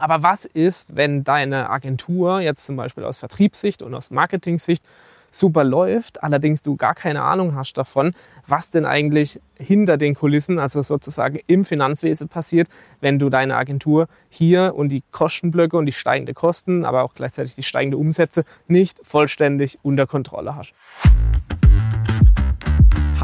Aber was ist, wenn deine Agentur jetzt zum Beispiel aus Vertriebssicht und aus Marketing-Sicht super läuft, allerdings du gar keine Ahnung hast davon, was denn eigentlich hinter den Kulissen, also sozusagen im Finanzwesen passiert, wenn du deine Agentur hier und die Kostenblöcke und die steigenden Kosten, aber auch gleichzeitig die steigenden Umsätze nicht vollständig unter Kontrolle hast.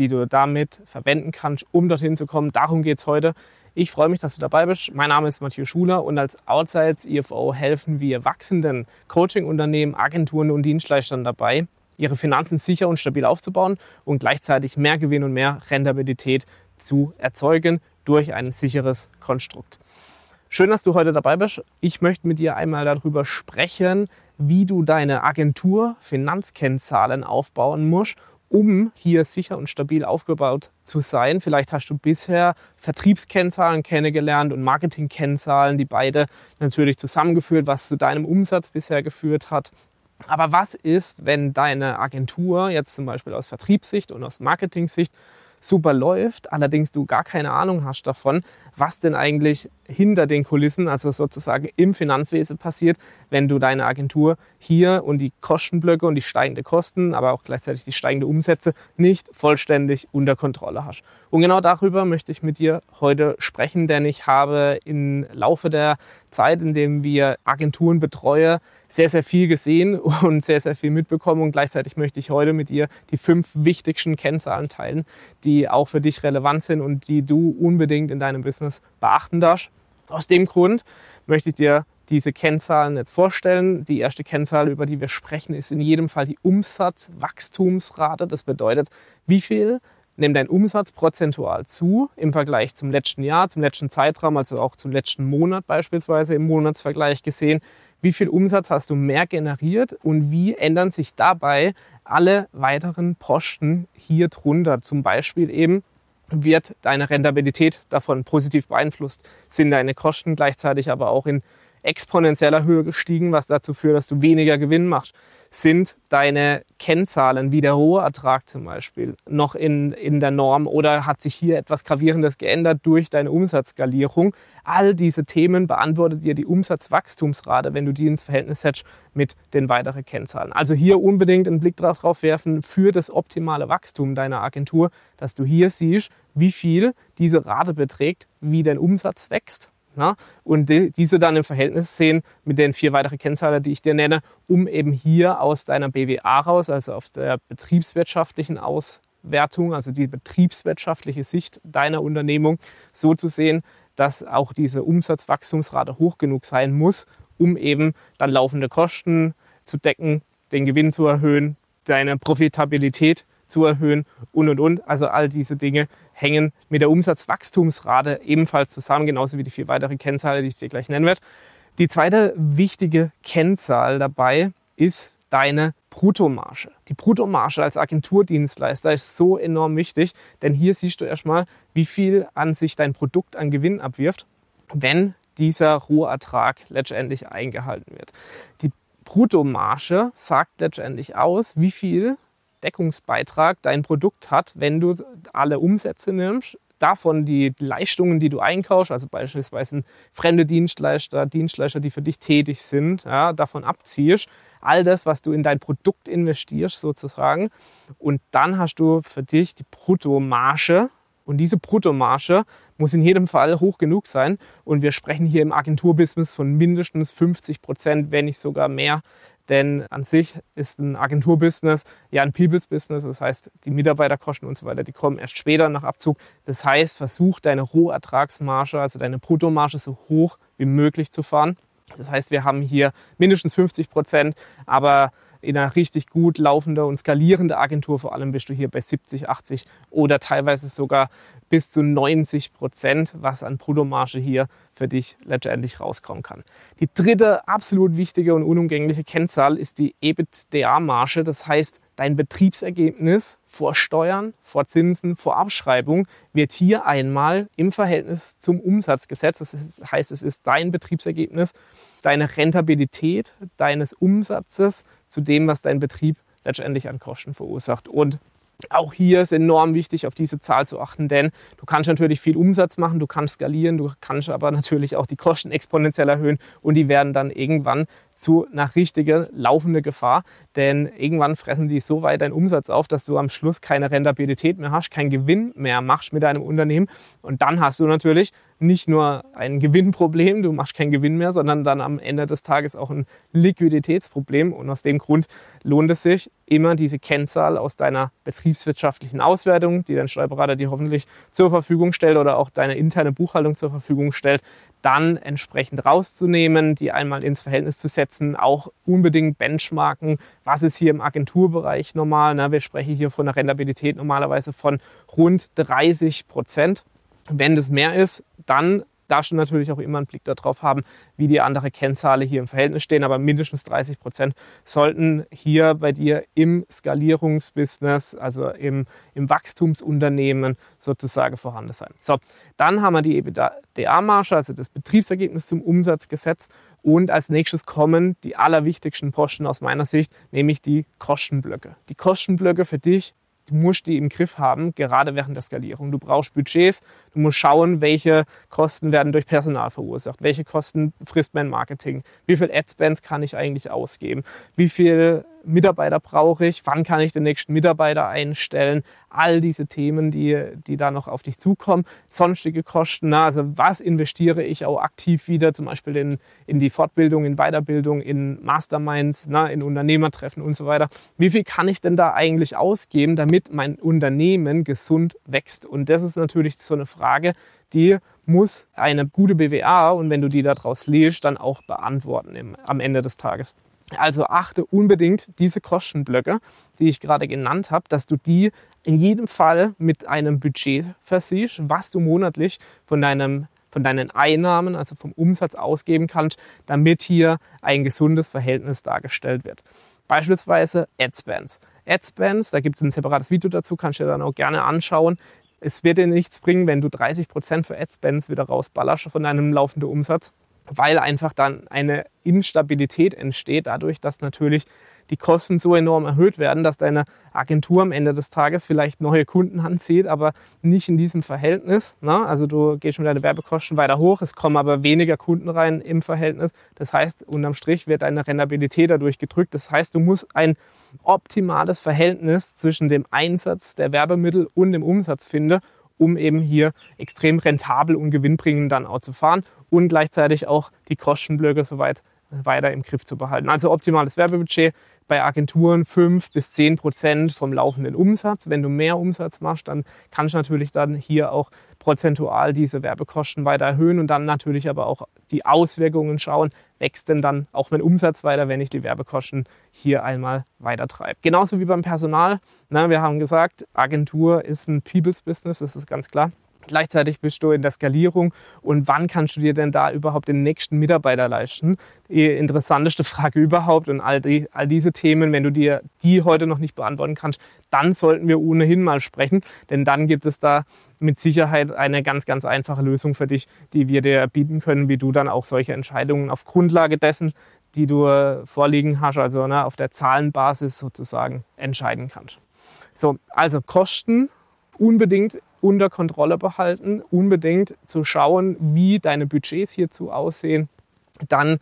die du damit verwenden kannst, um dorthin zu kommen. Darum geht es heute. Ich freue mich, dass du dabei bist. Mein Name ist Matthias Schuler und als Outsides IFO helfen wir wachsenden Coaching-Unternehmen, Agenturen und Dienstleistern dabei, ihre Finanzen sicher und stabil aufzubauen und gleichzeitig mehr Gewinn und mehr Rentabilität zu erzeugen durch ein sicheres Konstrukt. Schön, dass du heute dabei bist. Ich möchte mit dir einmal darüber sprechen, wie du deine Agentur Finanzkennzahlen aufbauen musst um hier sicher und stabil aufgebaut zu sein. Vielleicht hast du bisher Vertriebskennzahlen kennengelernt und Marketingkennzahlen, die beide natürlich zusammengeführt, was zu deinem Umsatz bisher geführt hat. Aber was ist, wenn deine Agentur jetzt zum Beispiel aus Vertriebssicht und aus Marketing-Sicht super läuft, allerdings du gar keine Ahnung hast davon, was denn eigentlich hinter den Kulissen, also sozusagen im Finanzwesen passiert, wenn du deine Agentur hier und die Kostenblöcke und die steigenden Kosten, aber auch gleichzeitig die steigenden Umsätze nicht vollständig unter Kontrolle hast. Und genau darüber möchte ich mit dir heute sprechen, denn ich habe im Laufe der Zeit, in dem wir Agenturen betreuen, sehr, sehr viel gesehen und sehr, sehr viel mitbekommen. Und gleichzeitig möchte ich heute mit dir die fünf wichtigsten Kennzahlen teilen, die auch für dich relevant sind und die du unbedingt in deinem Business beachten darfst. Aus dem Grund möchte ich dir diese Kennzahlen jetzt vorstellen. Die erste Kennzahl, über die wir sprechen, ist in jedem Fall die Umsatzwachstumsrate. Das bedeutet, wie viel nimmt dein Umsatz prozentual zu im Vergleich zum letzten Jahr, zum letzten Zeitraum, also auch zum letzten Monat beispielsweise im Monatsvergleich gesehen wie viel Umsatz hast du mehr generiert und wie ändern sich dabei alle weiteren Posten hier drunter. Zum Beispiel eben wird deine Rentabilität davon positiv beeinflusst, sind deine Kosten gleichzeitig aber auch in exponentieller Höhe gestiegen, was dazu führt, dass du weniger Gewinn machst sind deine Kennzahlen, wie der Rohertrag zum Beispiel, noch in, in der Norm oder hat sich hier etwas Gravierendes geändert durch deine Umsatzskalierung? All diese Themen beantwortet dir die Umsatzwachstumsrate, wenn du die ins Verhältnis setzt mit den weiteren Kennzahlen. Also hier unbedingt einen Blick drauf werfen für das optimale Wachstum deiner Agentur, dass du hier siehst, wie viel diese Rate beträgt, wie dein Umsatz wächst na? Und die, diese dann im Verhältnis sehen mit den vier weiteren Kennzahlen, die ich dir nenne, um eben hier aus deiner BWA raus, also aus der betriebswirtschaftlichen Auswertung, also die betriebswirtschaftliche Sicht deiner Unternehmung, so zu sehen, dass auch diese Umsatzwachstumsrate hoch genug sein muss, um eben dann laufende Kosten zu decken, den Gewinn zu erhöhen, deine Profitabilität zu erhöhen und und und. Also all diese Dinge hängen mit der Umsatzwachstumsrate ebenfalls zusammen, genauso wie die vier weiteren Kennzahlen, die ich dir gleich nennen werde. Die zweite wichtige Kennzahl dabei ist deine Bruttomarge. Die Bruttomarge als Agenturdienstleister ist so enorm wichtig, denn hier siehst du erstmal, wie viel an sich dein Produkt an Gewinn abwirft, wenn dieser Rohertrag letztendlich eingehalten wird. Die Bruttomarge sagt letztendlich aus, wie viel Deckungsbeitrag dein Produkt hat, wenn du alle Umsätze nimmst, davon die Leistungen, die du einkaufst, also beispielsweise fremde Dienstleister, Dienstleister, die für dich tätig sind, ja, davon abziehst, all das, was du in dein Produkt investierst sozusagen. Und dann hast du für dich die Bruttomarge. Und diese Bruttomarge muss in jedem Fall hoch genug sein. Und wir sprechen hier im Agenturbusiness von mindestens 50 Prozent, wenn nicht sogar mehr denn an sich ist ein Agenturbusiness ja ein Peoples-Business. Das heißt, die Mitarbeiterkosten und so weiter, die kommen erst später nach Abzug. Das heißt, versuch deine Rohertragsmarge, also deine Bruttomarge, so hoch wie möglich zu fahren. Das heißt, wir haben hier mindestens 50 Prozent, aber In einer richtig gut laufenden und skalierenden Agentur vor allem bist du hier bei 70, 80 oder teilweise sogar bis zu 90 Prozent, was an Bruttomarge hier für dich letztendlich rauskommen kann. Die dritte absolut wichtige und unumgängliche Kennzahl ist die EBITDA-Marge. Das heißt, dein Betriebsergebnis vor Steuern, vor Zinsen, vor Abschreibung wird hier einmal im Verhältnis zum Umsatz gesetzt. Das heißt, es ist dein Betriebsergebnis, deine Rentabilität deines Umsatzes zu dem, was dein Betrieb letztendlich an Kosten verursacht. Und auch hier ist enorm wichtig, auf diese Zahl zu achten, denn du kannst natürlich viel Umsatz machen, du kannst skalieren, du kannst aber natürlich auch die Kosten exponentiell erhöhen und die werden dann irgendwann zu einer richtigen laufenden Gefahr, denn irgendwann fressen die so weit deinen Umsatz auf, dass du am Schluss keine Rentabilität mehr hast, keinen Gewinn mehr machst mit deinem Unternehmen und dann hast du natürlich nicht nur ein Gewinnproblem, du machst keinen Gewinn mehr, sondern dann am Ende des Tages auch ein Liquiditätsproblem. Und aus dem Grund lohnt es sich, immer diese Kennzahl aus deiner betriebswirtschaftlichen Auswertung, die dein Steuerberater dir hoffentlich zur Verfügung stellt oder auch deine interne Buchhaltung zur Verfügung stellt, dann entsprechend rauszunehmen, die einmal ins Verhältnis zu setzen, auch unbedingt benchmarken, was ist hier im Agenturbereich normal. Na, wir sprechen hier von einer Rentabilität normalerweise von rund 30 Prozent. Wenn das mehr ist, dann darfst du natürlich auch immer einen Blick darauf haben, wie die anderen Kennzahlen hier im Verhältnis stehen. Aber mindestens 30 Prozent sollten hier bei dir im Skalierungsbusiness, also im, im Wachstumsunternehmen sozusagen vorhanden sein. So, dann haben wir die EBITDA-Marge, also das Betriebsergebnis zum Umsatz gesetzt. Und als nächstes kommen die allerwichtigsten Posten aus meiner Sicht, nämlich die Kostenblöcke. Die Kostenblöcke für dich du musst die im Griff haben, gerade während der Skalierung. Du brauchst Budgets, du musst schauen, welche Kosten werden durch Personal verursacht, welche Kosten frisst mein Marketing, wie viel Adspends kann ich eigentlich ausgeben, wie viel Mitarbeiter brauche ich, wann kann ich den nächsten Mitarbeiter einstellen, all diese Themen, die, die da noch auf dich zukommen, sonstige Kosten, na, also was investiere ich auch aktiv wieder, zum Beispiel in, in die Fortbildung, in Weiterbildung, in Masterminds, na, in Unternehmertreffen und so weiter. Wie viel kann ich denn da eigentlich ausgeben, damit mein Unternehmen gesund wächst? Und das ist natürlich so eine Frage, die muss eine gute BWA und wenn du die daraus liest, dann auch beantworten im, am Ende des Tages. Also achte unbedingt diese Kostenblöcke, die ich gerade genannt habe, dass du die in jedem Fall mit einem Budget versiehst, was du monatlich von deinem von deinen Einnahmen, also vom Umsatz ausgeben kannst, damit hier ein gesundes Verhältnis dargestellt wird. Beispielsweise Adspends. Adspends, da gibt es ein separates Video dazu, kannst du dir dann auch gerne anschauen. Es wird dir nichts bringen, wenn du 30% für Adspends wieder rausballerst von deinem laufenden Umsatz weil einfach dann eine Instabilität entsteht, dadurch, dass natürlich die Kosten so enorm erhöht werden, dass deine Agentur am Ende des Tages vielleicht neue Kunden anzieht, aber nicht in diesem Verhältnis. Ne? Also du gehst mit deinen Werbekosten weiter hoch, es kommen aber weniger Kunden rein im Verhältnis. Das heißt, unterm Strich wird deine Rentabilität dadurch gedrückt. Das heißt, du musst ein optimales Verhältnis zwischen dem Einsatz der Werbemittel und dem Umsatz finden, um eben hier extrem rentabel und gewinnbringend dann auch zu fahren und gleichzeitig auch die Kostenblöcke soweit weiter im Griff zu behalten. Also optimales Werbebudget bei Agenturen 5 bis 10 Prozent vom laufenden Umsatz. Wenn du mehr Umsatz machst, dann kannst du natürlich dann hier auch prozentual diese Werbekosten weiter erhöhen und dann natürlich aber auch die Auswirkungen schauen, wächst denn dann auch mein Umsatz weiter, wenn ich die Werbekosten hier einmal weiter treibe. Genauso wie beim Personal. Na, wir haben gesagt, Agentur ist ein People's Business, das ist ganz klar. Gleichzeitig bist du in der Skalierung und wann kannst du dir denn da überhaupt den nächsten Mitarbeiter leisten? Die interessanteste Frage überhaupt und all, die, all diese Themen, wenn du dir die heute noch nicht beantworten kannst, dann sollten wir ohnehin mal sprechen, denn dann gibt es da mit Sicherheit eine ganz, ganz einfache Lösung für dich, die wir dir bieten können, wie du dann auch solche Entscheidungen auf Grundlage dessen, die du vorliegen hast, also ne, auf der Zahlenbasis sozusagen entscheiden kannst. So, also Kosten unbedingt unter Kontrolle behalten, unbedingt zu schauen, wie deine Budgets hierzu aussehen, dann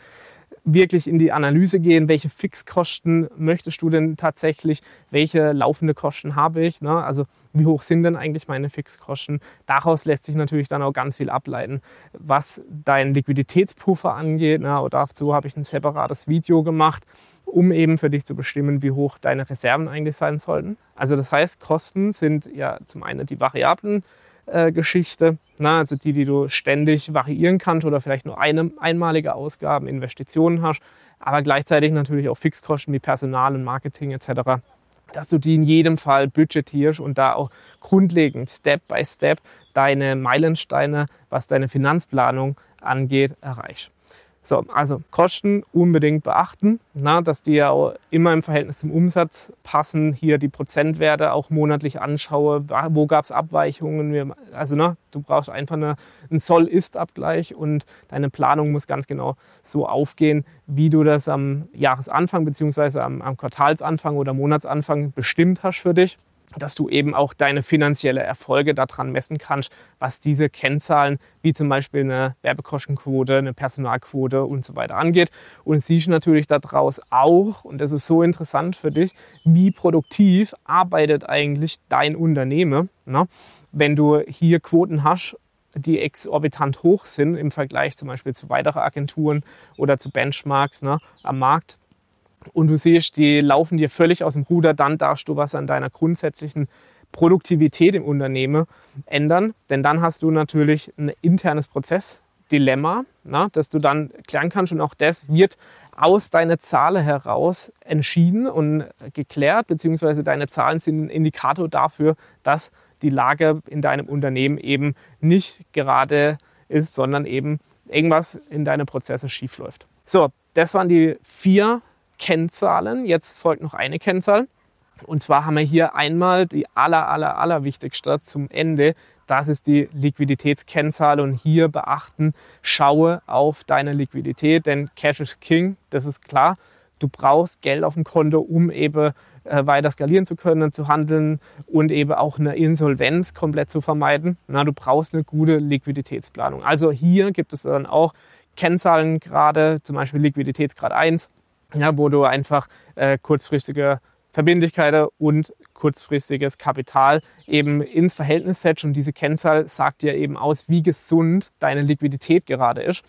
wirklich in die Analyse gehen, welche Fixkosten möchtest du denn tatsächlich, welche laufende Kosten habe ich, ne? also wie hoch sind denn eigentlich meine Fixkosten. Daraus lässt sich natürlich dann auch ganz viel ableiten, was deinen Liquiditätspuffer angeht. Ne? Dazu habe ich ein separates Video gemacht, um eben für dich zu bestimmen, wie hoch deine Reserven eigentlich sein sollten. Also das heißt, Kosten sind ja zum einen die variablen Spargeschichte, na, also die, die du ständig variieren kannst oder vielleicht nur eine einmalige Ausgaben, Investitionen hast, aber gleichzeitig natürlich auch Fixkosten wie Personal und Marketing etc., dass du die in jedem Fall budgetierst und da auch grundlegend Step by Step deine Meilensteine, was deine Finanzplanung angeht, erreichst. So, also Kosten unbedingt beachten, na, dass die ja auch immer im Verhältnis zum Umsatz passen. Hier die Prozentwerte auch monatlich anschaue, wo gab es Abweichungen. Also na, du brauchst einfach eine, einen Soll-Ist-Abgleich und deine Planung muss ganz genau so aufgehen, wie du das am Jahresanfang bzw. Am, am Quartalsanfang oder Monatsanfang bestimmt hast für dich dass du eben auch deine finanzielle Erfolge daran messen kannst, was diese Kennzahlen wie zum Beispiel eine Werbekostenquote, eine Personalquote und so weiter angeht. Und siehst natürlich daraus auch, und das ist so interessant für dich, wie produktiv arbeitet eigentlich dein Unternehmen, ne? wenn du hier Quoten hast, die exorbitant hoch sind im Vergleich zum Beispiel zu weiteren Agenturen oder zu Benchmarks ne, am Markt und du siehst, die laufen dir völlig aus dem Ruder, dann darfst du was an deiner grundsätzlichen Produktivität im Unternehmen ändern. Denn dann hast du natürlich ein internes Prozessdilemma, na, das du dann klären kannst. Und auch das wird aus deiner Zahl heraus entschieden und geklärt, beziehungsweise deine Zahlen sind ein Indikator dafür, dass die Lage in deinem Unternehmen eben nicht gerade ist, sondern eben irgendwas in deinen Prozesse schief läuft. So, das waren die vier Kennzahlen. Jetzt folgt noch eine Kennzahl. Und zwar haben wir hier einmal die aller, aller, aller wichtigste zum Ende. Das ist die Liquiditätskennzahl und hier beachten, schaue auf deine Liquidität, denn Cash is King, das ist klar. Du brauchst Geld auf dem Konto, um eben äh, weiter skalieren zu können, zu handeln und eben auch eine Insolvenz komplett zu vermeiden. Na, du brauchst eine gute Liquiditätsplanung. Also hier gibt es dann auch Kennzahlen gerade, zum Beispiel Liquiditätsgrad 1, ja, wo du einfach äh, kurzfristige Verbindlichkeiten und kurzfristiges Kapital eben ins Verhältnis setzt. Und diese Kennzahl sagt dir eben aus, wie gesund deine Liquidität gerade ist.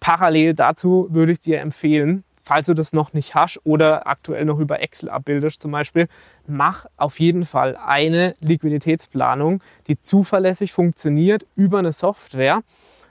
Parallel dazu würde ich dir empfehlen, falls du das noch nicht hast oder aktuell noch über Excel abbildest zum Beispiel, mach auf jeden Fall eine Liquiditätsplanung, die zuverlässig funktioniert über eine Software.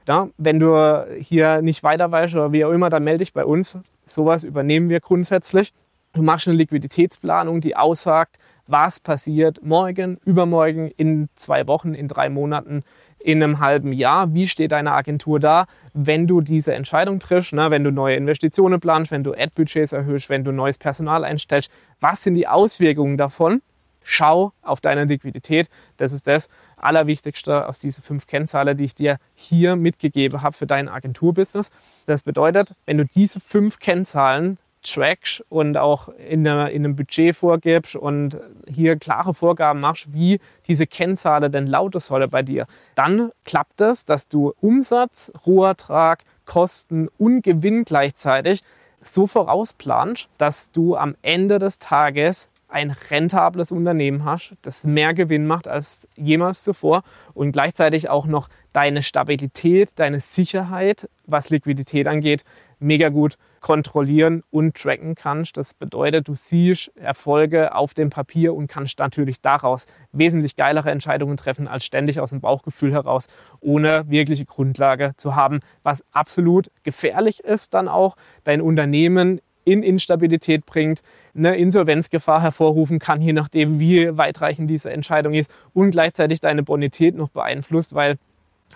Ja, wenn du hier nicht weiter weißt oder wie auch immer, dann melde dich bei uns. Sowas übernehmen wir grundsätzlich. Du machst eine Liquiditätsplanung, die aussagt, was passiert morgen, übermorgen, in zwei Wochen, in drei Monaten, in einem halben Jahr. Wie steht deine Agentur da, wenn du diese Entscheidung triffst, ne? wenn du neue Investitionen planst, wenn du Ad-Budgets erhöhst, wenn du neues Personal einstellst? Was sind die Auswirkungen davon? Schau auf deine Liquidität. Das ist das Allerwichtigste aus diesen fünf Kennzahlen, die ich dir hier mitgegeben habe für dein Agenturbusiness. Das bedeutet, wenn du diese fünf Kennzahlen trackst und auch in, einer, in, einem Budget vorgibst und hier klare Vorgaben machst, wie diese Kennzahlen denn lauten sollen bei dir, dann klappt es, dass du Umsatz, Rohertrag, Kosten und Gewinn gleichzeitig so vorausplanst, dass du am Ende des Tages ein rentables Unternehmen hast, das mehr Gewinn macht als jemals zuvor und gleichzeitig auch noch deine Stabilität, deine Sicherheit, was Liquidität angeht, mega gut kontrollieren und tracken kannst. Das bedeutet, du siehst Erfolge auf dem Papier und kannst natürlich daraus wesentlich geilere Entscheidungen treffen, als ständig aus dem Bauchgefühl heraus, ohne wirkliche Grundlage zu haben, was absolut gefährlich ist dann auch, dein Unternehmen in Instabilität bringt, eine Insolvenzgefahr hervorrufen kann, je nachdem, wie weitreichend diese Entscheidung ist und gleichzeitig deine Bonität noch beeinflusst, weil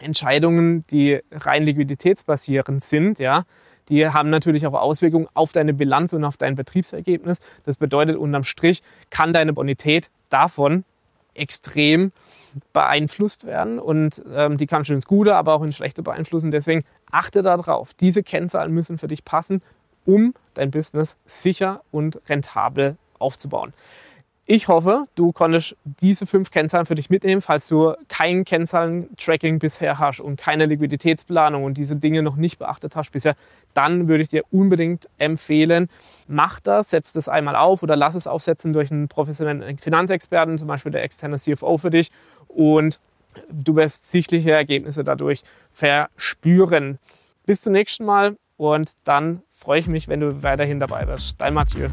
Entscheidungen, die rein liquiditätsbasierend sind, ja, die haben natürlich auch Auswirkungen auf deine Bilanz und auf dein Betriebsergebnis. Das bedeutet, unterm Strich kann deine Bonität davon extrem beeinflusst werden und ähm, die kann schon ins Gute, aber auch ins Schlechte beeinflussen. Deswegen achte darauf. Diese Kennzahlen müssen für dich passen um dein Business sicher und rentabel aufzubauen. Ich hoffe, du konntest diese fünf Kennzahlen für dich mitnehmen. Falls du kein Kennzahlen-Tracking bisher hast und keine Liquiditätsplanung und diese Dinge noch nicht beachtet hast bisher, dann würde ich dir unbedingt empfehlen, mach das, setz das einmal auf oder lass es aufsetzen durch einen professionellen Finanzexperten, zum Beispiel der externe CFO für dich und du wirst sichtliche Ergebnisse dadurch verspüren. Bis zum nächsten Mal und dann freue ich mich, wenn du weiterhin dabei bist. Dein Mathieu.